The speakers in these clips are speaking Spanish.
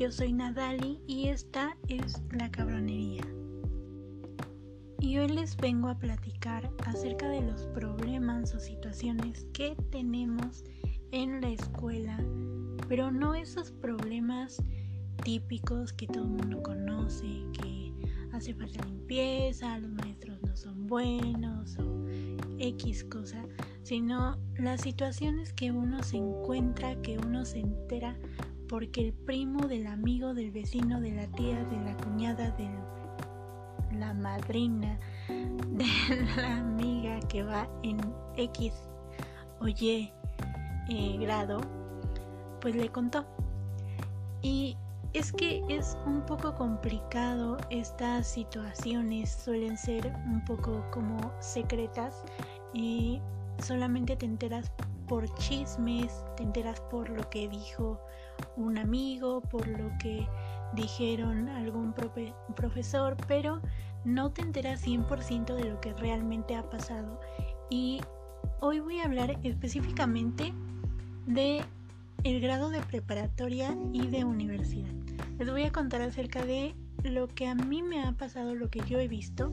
yo soy Nadali y esta es La Cabronería. Y hoy les vengo a platicar acerca de los problemas o situaciones que tenemos en la escuela, pero no esos problemas típicos que todo el mundo conoce, que hace falta limpieza, los maestros no son buenos o X cosa, sino las situaciones que uno se encuentra, que uno se entera porque el primo del amigo, del vecino, de la tía, de la cuñada, de la madrina, de la amiga que va en X o Y eh, grado, pues le contó. Y es que es un poco complicado, estas situaciones suelen ser un poco como secretas y solamente te enteras por chismes, te enteras por lo que dijo un amigo, por lo que dijeron algún profesor, pero no te enteras 100% de lo que realmente ha pasado. Y hoy voy a hablar específicamente de el grado de preparatoria y de universidad. Les voy a contar acerca de lo que a mí me ha pasado, lo que yo he visto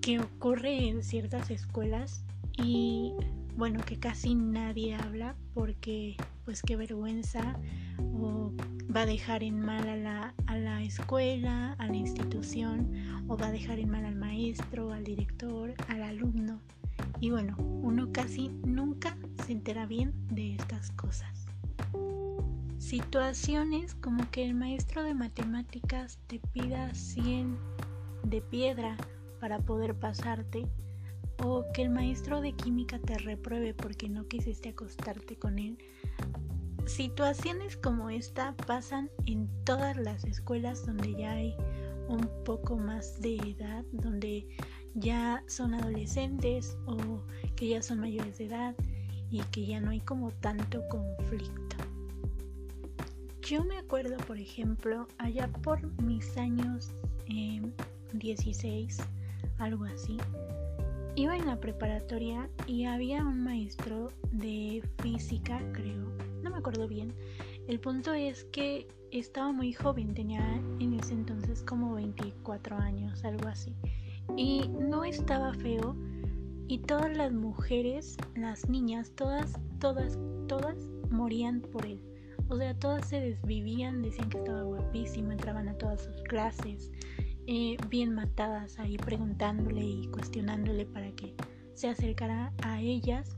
que ocurre en ciertas escuelas y bueno, que casi nadie habla porque pues qué vergüenza o va a dejar en mal a la, a la escuela, a la institución o va a dejar en mal al maestro, al director, al alumno. Y bueno, uno casi nunca se entera bien de estas cosas. Situaciones como que el maestro de matemáticas te pida 100 de piedra para poder pasarte o que el maestro de química te repruebe porque no quisiste acostarte con él. Situaciones como esta pasan en todas las escuelas donde ya hay un poco más de edad, donde ya son adolescentes o que ya son mayores de edad y que ya no hay como tanto conflicto. Yo me acuerdo, por ejemplo, allá por mis años 16, algo así, iba en la preparatoria y había un maestro de física, creo, no me acuerdo bien. El punto es que estaba muy joven, tenía en ese entonces como 24 años, algo así. Y no estaba feo y todas las mujeres, las niñas, todas, todas, todas morían por él. O sea, todas se desvivían, decían que estaba guapísimo, entraban a todas sus clases, eh, bien matadas ahí preguntándole y cuestionándole para que se acercara a ellas.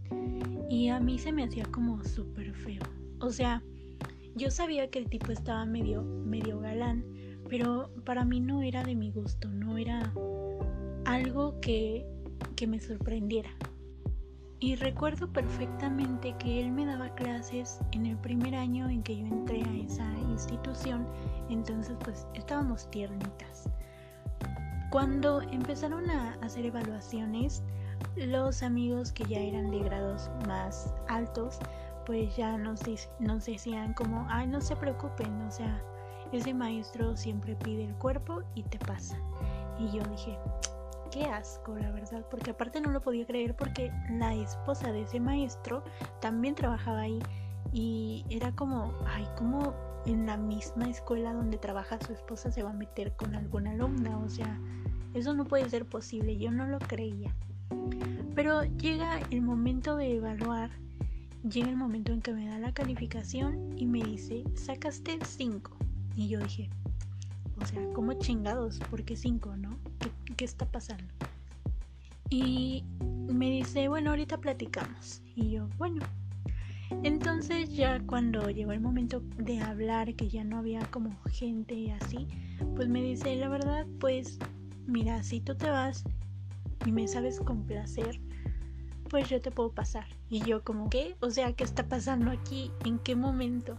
Y a mí se me hacía como súper feo. O sea, yo sabía que el tipo estaba medio, medio galán, pero para mí no era de mi gusto, no era algo que, que me sorprendiera. Y recuerdo perfectamente que él me daba clases en el primer año en que yo entré a esa institución, entonces pues estábamos tiernitas. Cuando empezaron a hacer evaluaciones, los amigos que ya eran de grados más altos, pues ya nos, nos decían como, ay, no se preocupen, o sea, ese maestro siempre pide el cuerpo y te pasa. Y yo dije, qué asco, la verdad, porque aparte no lo podía creer porque la esposa de ese maestro también trabajaba ahí y era como, ay, como en la misma escuela donde trabaja su esposa se va a meter con alguna alumna, o sea, eso no puede ser posible, yo no lo creía. Pero llega el momento de evaluar, llega el momento en que me da la calificación y me dice, sacaste 5. Y yo dije, o sea, ¿cómo chingados? ¿Por qué 5, no? ¿Qué, ¿Qué está pasando? Y me dice, bueno, ahorita platicamos. Y yo, bueno. Entonces ya cuando llegó el momento de hablar, que ya no había como gente así, pues me dice, la verdad, pues mira, si tú te vas y me sabes complacer, pues yo te puedo pasar. Y yo como, ¿qué? O sea, ¿qué está pasando aquí? ¿En qué momento?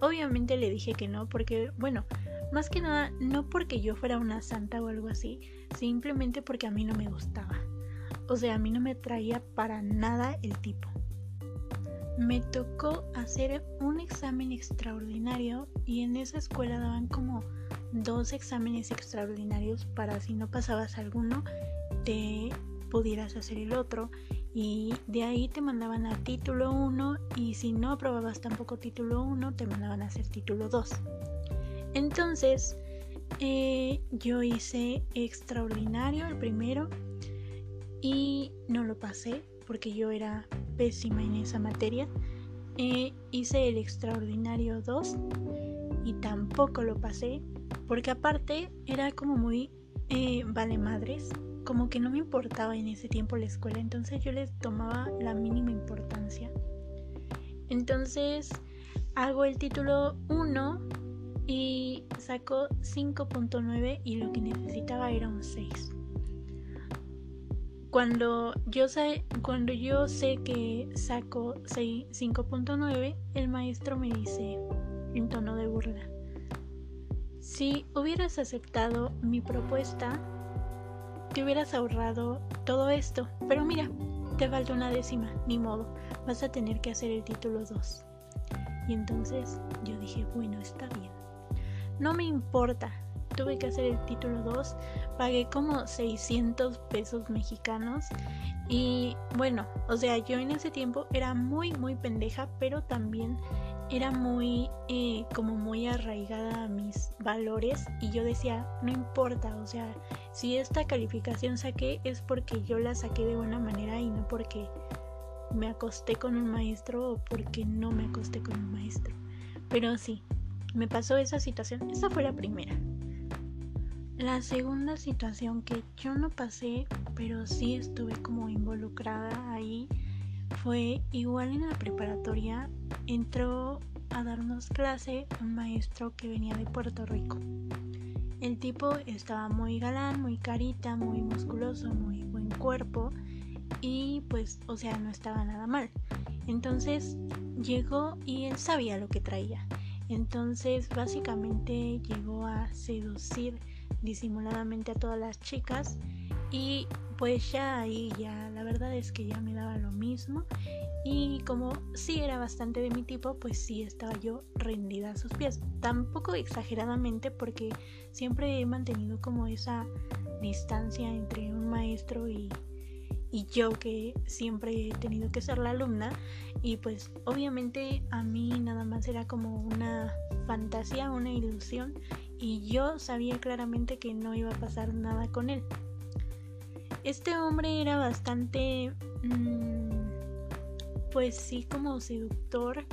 Obviamente le dije que no, porque, bueno, más que nada, no porque yo fuera una santa o algo así, simplemente porque a mí no me gustaba. O sea, a mí no me traía para nada el tipo. Me tocó hacer un examen extraordinario y en esa escuela daban como dos exámenes extraordinarios para si no pasabas alguno te pudieras hacer el otro y de ahí te mandaban a título 1 y si no aprobabas tampoco título 1 te mandaban a hacer título 2. Entonces eh, yo hice extraordinario el primero y no lo pasé porque yo era pésima en esa materia. Eh, hice el extraordinario 2 y tampoco lo pasé porque aparte era como muy eh, vale madres como que no me importaba en ese tiempo la escuela, entonces yo les tomaba la mínima importancia. Entonces hago el título 1 y saco 5.9 y lo que necesitaba era un 6. Cuando yo, sé, cuando yo sé que saco 5.9, el maestro me dice en tono de burla, si hubieras aceptado mi propuesta, te hubieras ahorrado todo esto. Pero mira, te falta una décima, ni modo, vas a tener que hacer el título 2. Y entonces yo dije, bueno, está bien. No me importa, tuve que hacer el título 2, pagué como 600 pesos mexicanos y bueno, o sea, yo en ese tiempo era muy, muy pendeja, pero también era muy, eh, como muy arraigada a mis valores y yo decía, no importa, o sea, si esta calificación saqué es porque yo la saqué de buena manera y no porque me acosté con un maestro o porque no me acosté con un maestro. Pero sí, me pasó esa situación, esa fue la primera. La segunda situación que yo no pasé, pero sí estuve como involucrada ahí, fue igual en la preparatoria entró a darnos clase un maestro que venía de Puerto Rico. El tipo estaba muy galán, muy carita, muy musculoso, muy buen cuerpo y pues, o sea, no estaba nada mal. Entonces llegó y él sabía lo que traía. Entonces básicamente llegó a seducir disimuladamente a todas las chicas y pues ya ahí ya la verdad es que ya me daba lo mismo y como sí era bastante de mi tipo pues sí estaba yo rendida a sus pies. Tampoco exageradamente porque siempre he mantenido como esa distancia entre un maestro y, y yo que siempre he tenido que ser la alumna y pues obviamente a mí nada más era como una fantasía, una ilusión y yo sabía claramente que no iba a pasar nada con él. Este hombre era bastante, mm, pues sí, como seductor.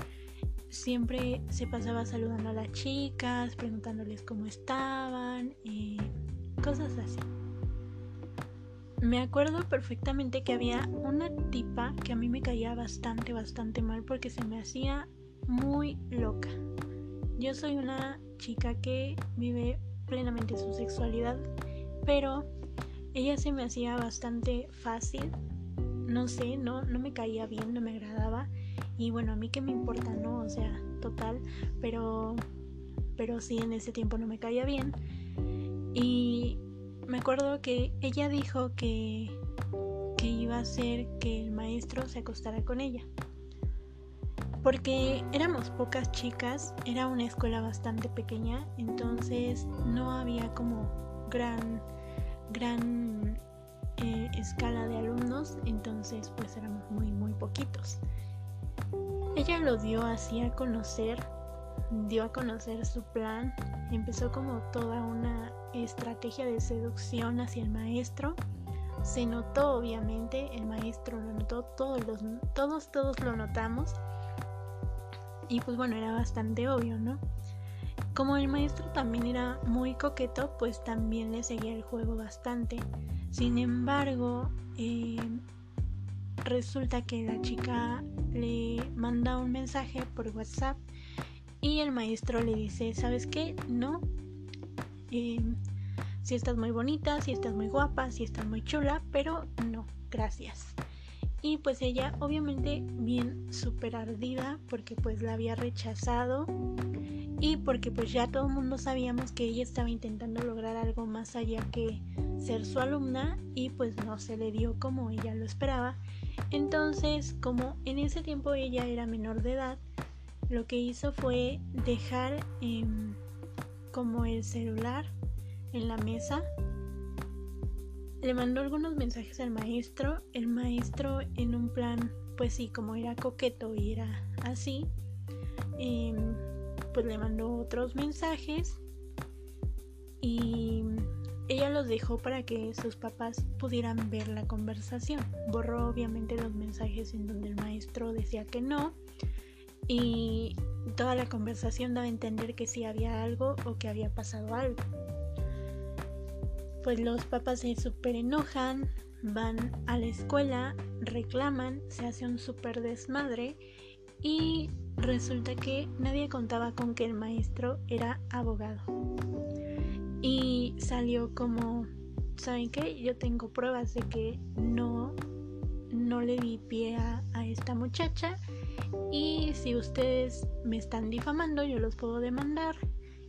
Siempre se pasaba saludando a las chicas, preguntándoles cómo estaban y cosas así. Me acuerdo perfectamente que había una tipa que a mí me caía bastante, bastante mal porque se me hacía muy loca. Yo soy una chica que vive plenamente su sexualidad, pero ella se me hacía bastante fácil, no sé, no, no me caía bien, no me agradaba. Y bueno, a mí que me importa, ¿no? O sea, total, pero, pero sí en ese tiempo no me caía bien. Y me acuerdo que ella dijo que, que iba a hacer que el maestro se acostara con ella. Porque éramos pocas chicas, era una escuela bastante pequeña, entonces no había como gran gran eh, escala de alumnos, entonces pues éramos muy muy poquitos. Ella lo dio así a conocer, dio a conocer su plan, empezó como toda una estrategia de seducción hacia el maestro. Se notó obviamente, el maestro lo notó, todos, todos, todos lo notamos. Y pues bueno, era bastante obvio, ¿no? Como el maestro también era muy coqueto, pues también le seguía el juego bastante. Sin embargo, eh, resulta que la chica le manda un mensaje por WhatsApp y el maestro le dice, ¿sabes qué? No. Eh, si estás muy bonita, si estás muy guapa, si estás muy chula, pero no, gracias. Y pues ella obviamente bien súper ardida porque pues la había rechazado y porque pues ya todo el mundo sabíamos que ella estaba intentando lograr algo más allá que ser su alumna y pues no se le dio como ella lo esperaba. Entonces, como en ese tiempo ella era menor de edad, lo que hizo fue dejar em, como el celular en la mesa le mandó algunos mensajes al maestro. El maestro en un plan, pues sí, como era coqueto y era así, em, pues le mandó otros mensajes y ella los dejó para que sus papás pudieran ver la conversación. Borró obviamente los mensajes en donde el maestro decía que no y toda la conversación daba a entender que sí había algo o que había pasado algo. Pues los papás se súper enojan, van a la escuela, reclaman, se hace un súper desmadre y resulta que nadie contaba con que el maestro era abogado. Y salió como, ¿saben qué? Yo tengo pruebas de que no, no le di pie a, a esta muchacha y si ustedes me están difamando yo los puedo demandar.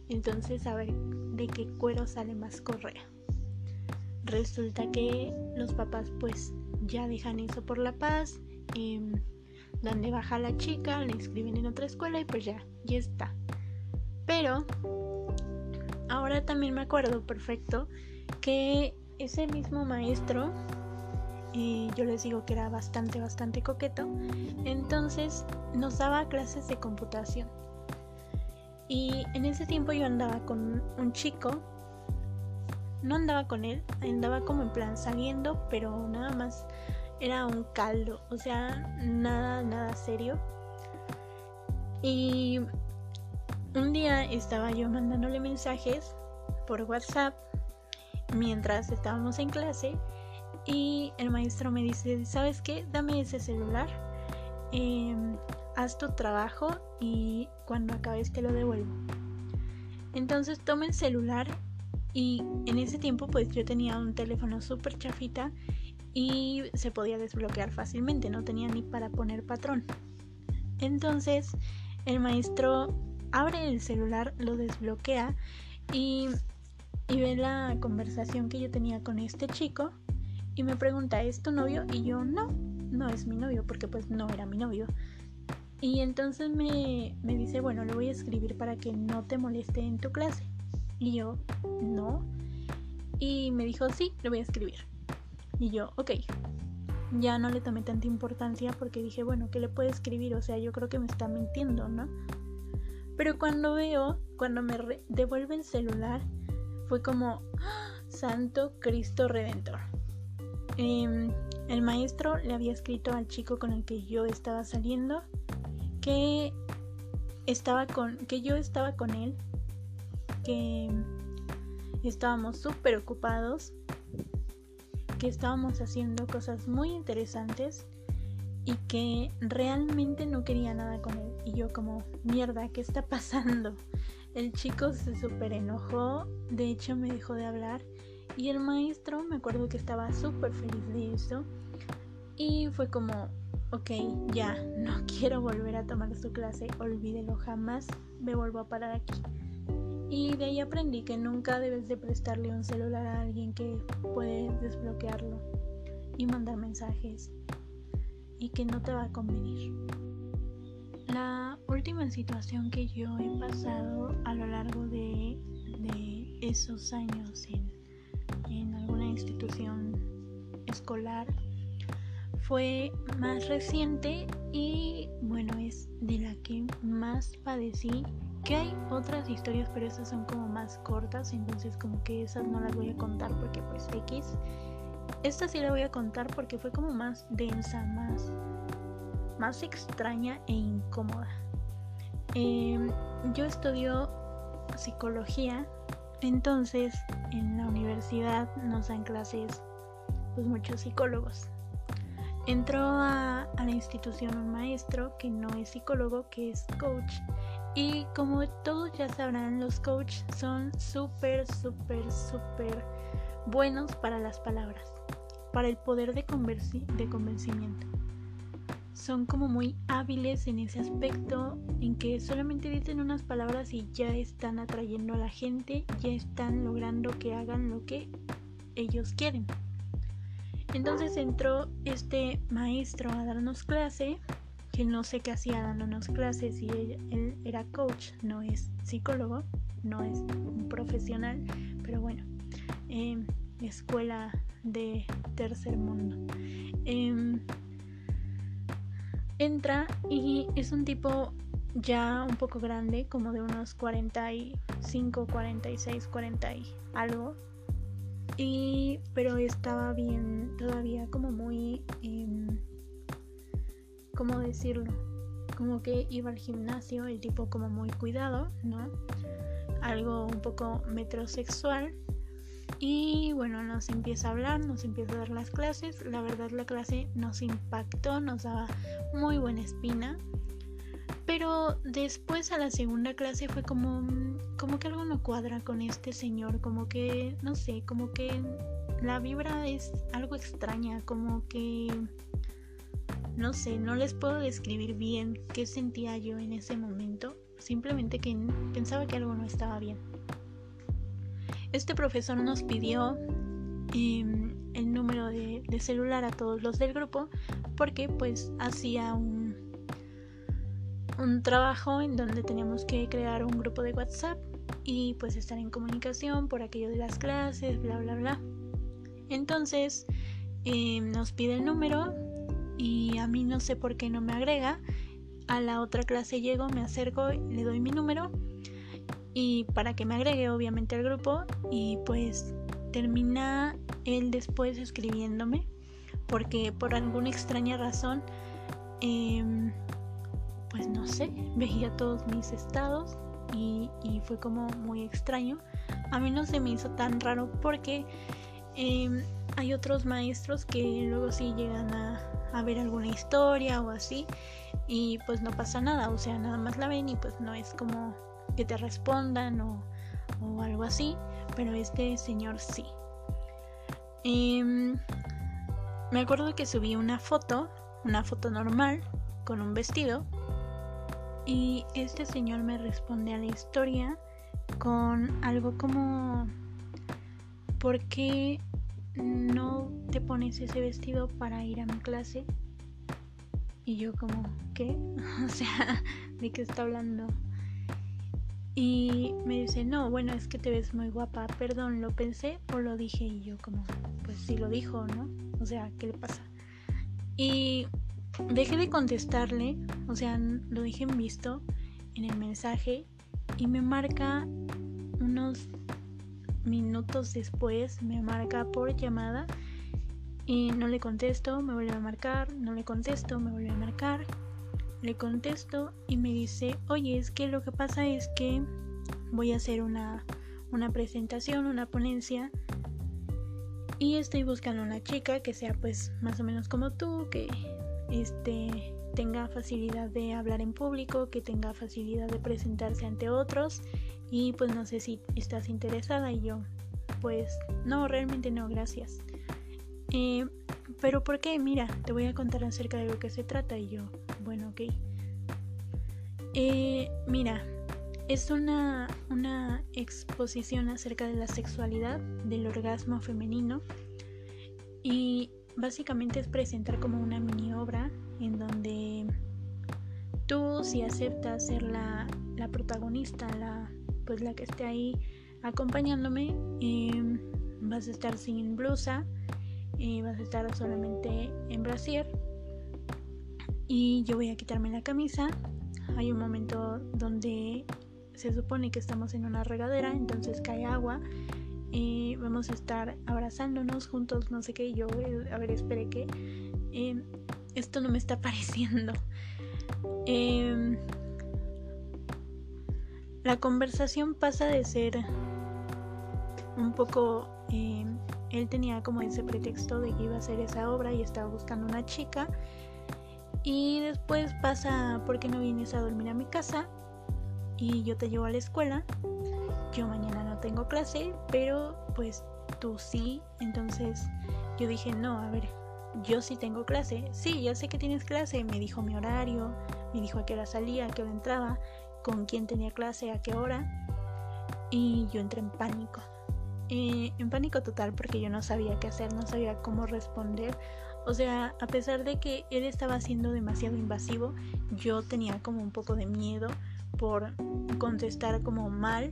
Entonces a ver de qué cuero sale más correa. Resulta que los papás pues ya dejan eso por la paz. Eh, dan de baja la chica, le inscriben en otra escuela y pues ya, ya está. Pero ahora también me acuerdo perfecto que ese mismo maestro, y yo les digo que era bastante, bastante coqueto, entonces nos daba clases de computación. Y en ese tiempo yo andaba con un chico, no andaba con él, andaba como en plan saliendo, pero nada más era un caldo, o sea, nada, nada serio. Y un día estaba yo mandándole mensajes por WhatsApp mientras estábamos en clase y el maestro me dice, ¿sabes qué? Dame ese celular, em, haz tu trabajo y cuando acabes te lo devuelvo. Entonces toma el celular y en ese tiempo pues yo tenía un teléfono súper chafita y se podía desbloquear fácilmente, no tenía ni para poner patrón. Entonces el maestro abre el celular, lo desbloquea y, y ve la conversación que yo tenía con este chico y me pregunta, ¿es tu novio? Y yo no, no es mi novio porque pues no era mi novio. Y entonces me, me dice, bueno, le voy a escribir para que no te moleste en tu clase. Y yo, no. Y me dijo, sí, le voy a escribir. Y yo, ok. Ya no le tomé tanta importancia porque dije, bueno, ¿qué le puede escribir? O sea, yo creo que me está mintiendo, ¿no? Pero cuando veo, cuando me devuelve el celular, fue como, ¡Ah! Santo Cristo Redentor. Em, el maestro le había escrito al chico con el que yo estaba saliendo que estaba con que yo estaba con él estábamos súper ocupados que estábamos haciendo cosas muy interesantes y que realmente no quería nada con él. Y yo como, mierda, ¿qué está pasando? El chico se súper enojó, de hecho me dejó de hablar y el maestro me acuerdo que estaba súper feliz de eso y fue como, ok, ya, no quiero volver a tomar su clase, olvídelo, jamás me vuelvo a parar aquí. Y de ahí aprendí que nunca debes de prestarle un celular a alguien que puede desbloquearlo y mandar mensajes y que no te va a convenir. La última situación que yo he pasado a lo largo de, esos años en, en alguna institución escolar fue más reciente y bueno es de la que más padecí que hay otras historias, pero esas son como más cortas, entonces como que esas no las voy a contar porque pues X. Esta sí la voy a contar porque fue como más densa, más, más extraña e incómoda. Em, yo estudio psicología, entonces en la universidad nos dan clases pues muchos psicólogos. Entró a, a la institución un maestro que no es psicólogo, que es coach y como todos ya sabrán, los coaches son súper, súper, súper buenos para las palabras, para el poder de, de convencimiento. Son como muy hábiles en ese aspecto, en que solamente dicen unas palabras y ya están atrayendo a la gente, ya están logrando que hagan lo que ellos quieren. Entonces entró este maestro a darnos clase no sé qué hacía dándonos clases y él, era coach, no es psicólogo, no es un profesional, pero bueno, em, escuela de tercer mundo. Em, entra y es un tipo ya un poco grande, como de unos 45, 46, 40 y algo. Y, pero estaba bien, todavía como muy, eh, ¿cómo decirlo? Como que iba al gimnasio, el tipo como muy cuidado, ¿no? Algo un poco metrosexual. Y bueno, nos empieza a hablar, nos empieza a dar las clases. La verdad la clase nos impactó, nos daba muy buena espina. Pero después a la segunda clase fue como, como que algo no cuadra con este señor, como que, no sé, como que la vibra es algo extraña, como que, no sé, no les puedo describir bien qué sentía yo en ese momento, simplemente que pensaba que algo no estaba bien. Este profesor nos pidió em, el número de, celular a todos los del grupo porque pues hacía un un trabajo en donde teníamos que crear un grupo de WhatsApp y pues estar en comunicación por aquello de las clases, bla, bla, bla. Entonces em, nos pide el número y a mí no sé por qué no me agrega. A la otra clase llego, me acerco, le doy mi número y para que me agregue obviamente al grupo y pues termina él después escribiéndome porque por alguna extraña razón eh, pues no sé, veía todos mis estados y, fue como muy extraño. A mí no se me hizo tan raro porque em, hay otros maestros que luego sí llegan a, ver alguna historia o así y pues no pasa nada, o sea, nada más la ven y pues no es como que te respondan o, algo así, pero este señor sí. Em, me acuerdo que subí una foto, una foto normal, con un vestido, y este señor me responde a la historia con algo como, ¿por qué no te pones ese vestido para ir a mi clase? Y yo como, ¿qué? o sea, ¿de qué está hablando? Y me dice, no, bueno, es que te ves muy guapa, perdón, ¿lo pensé o lo dije? Y yo como, pues sí lo dijo, ¿no? O sea, ¿qué le pasa? Y dejé de contestarle, o sea, lo dije en visto en el mensaje y me marca unos minutos después, me marca por llamada y no le contesto, me vuelve a marcar, no le contesto, me vuelve a marcar, le contesto y me dice, oye, es que lo que pasa es que voy a hacer una, una presentación, una ponencia y estoy buscando una chica que sea pues más o menos como tú, que este, tenga facilidad de hablar en público, que tenga facilidad de presentarse ante otros y pues no sé si estás interesada y yo pues no, realmente no, gracias. Eh, pero ¿por qué? Mira, te voy a contar acerca de lo que se trata y yo, bueno, ok. Eh, mira, es una, una exposición acerca de la sexualidad, del orgasmo femenino y básicamente es presentar como una mini obra en donde tú si aceptas ser la, protagonista, la, pues la que esté ahí acompañándome, em, vas a estar sin blusa, eh, vas a estar solamente en brasier y yo voy a quitarme la camisa. Hay un momento donde se supone que estamos en una regadera, entonces cae agua y vamos a estar abrazándonos juntos, no sé qué, yo, a ver, espere que em, esto no me está pareciendo. Em, la conversación pasa de ser un poco... Em, él tenía como ese pretexto de que iba a hacer esa obra y estaba buscando una chica. Y después pasa, ¿por qué no vienes a dormir a mi casa? Y yo te llevo a la escuela yo mañana no tengo clase, pero pues tú sí. Entonces yo dije, no, a ver, yo sí tengo clase. Sí, ya sé que tienes clase. Me dijo mi horario, me dijo a qué hora salía, a qué hora entraba, con quién tenía clase, a qué hora. Y yo entré en pánico. Eh, en pánico total porque yo no sabía qué hacer, no sabía cómo responder. O sea, a pesar de que él estaba siendo demasiado invasivo, yo tenía como un poco de miedo por contestar como mal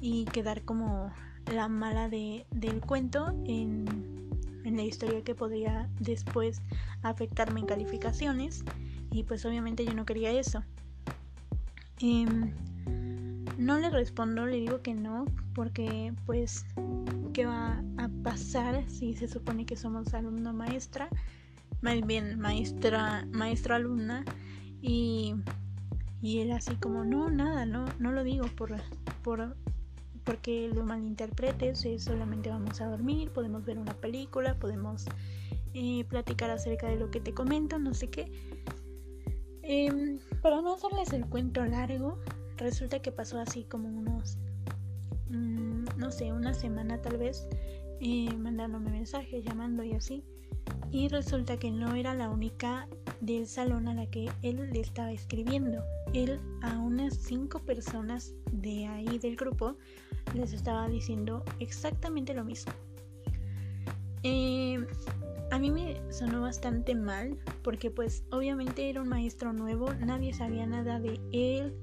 y quedar como la mala de, del cuento en, en la historia que podría después afectarme en calificaciones y pues obviamente yo no quería eso. Em, no le respondo, le digo que no, porque pues, ¿qué va a pasar si se supone que somos alumno maestra? Más bien maestra, maestra alumna y, y él así como, no, nada, no, no lo digo por, por porque lo malinterpretes, es solamente vamos a dormir, podemos ver una película, podemos eh, platicar acerca de lo que te comento, no sé qué. Em, para no hacerles el cuento largo, resulta que pasó así como unos, mm, no sé, una semana tal vez, eh, mandándome mensajes, llamando y así. Y resulta que no era la única del salón a la que él le estaba escribiendo. Él a unas cinco personas de ahí del grupo les estaba diciendo exactamente lo mismo. Eh, a mí me sonó bastante mal porque pues obviamente era un maestro nuevo, nadie sabía nada de él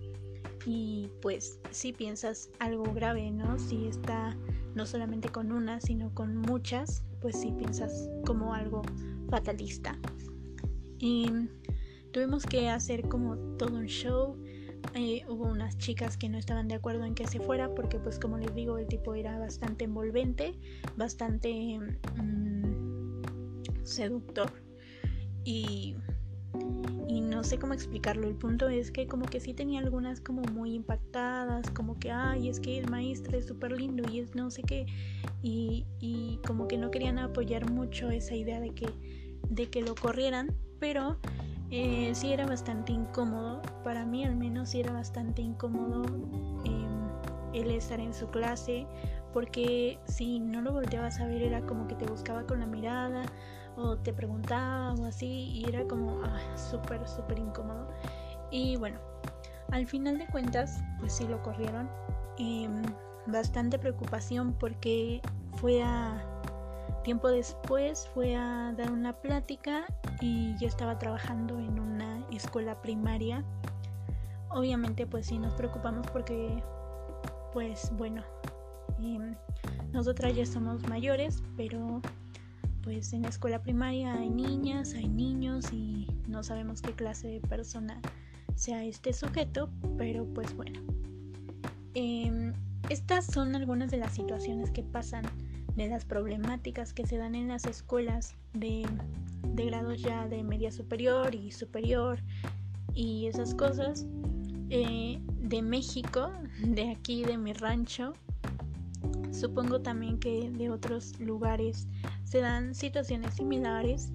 y pues si piensas algo grave, ¿no? Si está no solamente con una, sino con muchas, pues si piensas como algo fatalista. Y tuvimos que hacer como todo un show eh, hubo unas chicas que no estaban de acuerdo en que se fuera porque pues como les digo el tipo era bastante envolvente, bastante mm, seductor y, y no sé cómo explicarlo. El punto es que como que sí tenía algunas como muy impactadas, como que ay es que el maestro es súper lindo y es no sé qué y, y como que no querían apoyar mucho esa idea de que, de que lo corrieran, pero eh, sí era bastante incómodo, para mí al menos sí era bastante incómodo em, el estar en su clase, porque si no lo volteabas a ver era como que te buscaba con la mirada o te preguntaba o así y era como ah, súper, súper incómodo. Y bueno, al final de cuentas, pues sí lo corrieron. Em, bastante preocupación porque fue a tiempo después fue a dar una plática y yo estaba trabajando en una escuela primaria. Obviamente pues sí nos preocupamos porque pues bueno, em, nosotras ya somos mayores, pero pues en la escuela primaria hay niñas, hay niños y no sabemos qué clase de persona sea este sujeto, pero pues bueno. Em, estas son algunas de las situaciones que pasan de las problemáticas que se dan en las escuelas de, grados ya de media superior y superior y esas cosas eh, de México, de aquí, de mi rancho. Supongo también que de otros lugares se dan situaciones similares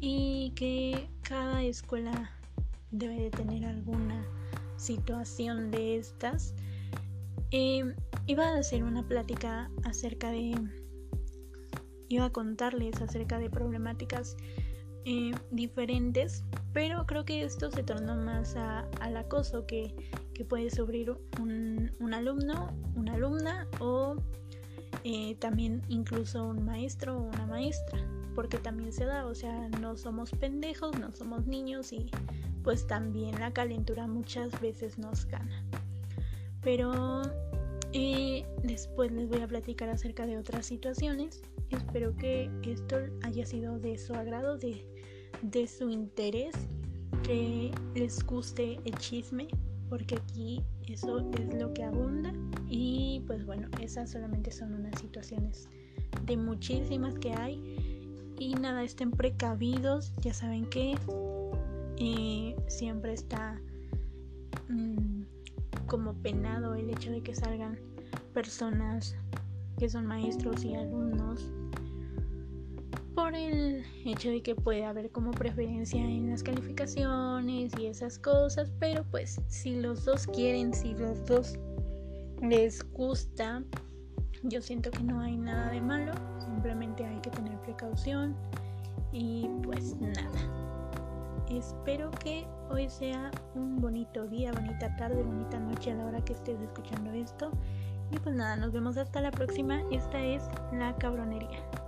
y que cada escuela debe de tener alguna situación de estas. Eh, iba a hacer una plática acerca de a contarles acerca de problemáticas eh, diferentes, pero creo que esto se tornó más al acoso que, puede sufrir un, alumno, una alumna o eh, también incluso un maestro o una maestra, porque también se da, o sea, no somos pendejos, no somos niños y pues también la calentura muchas veces nos gana. Pero eh, después les voy a platicar acerca de otras situaciones Espero que esto haya sido de su agrado, de, de su interés, que les guste el chisme, porque aquí eso es lo que abunda. Y pues bueno, esas solamente son unas situaciones de muchísimas que hay. Y nada, estén precavidos, ya saben que eh, siempre está mm, como penado el hecho de que salgan personas que son maestros y alumnos por el hecho de que puede haber como preferencia en las calificaciones y esas cosas, pero pues si los dos quieren, si los dos les gusta, yo siento que no hay nada de malo, simplemente hay que tener precaución y pues nada. Espero que hoy sea un bonito día, bonita tarde, bonita noche a la hora que estés escuchando esto. Y pues nada, nos vemos hasta la próxima. Esta es la cabronería.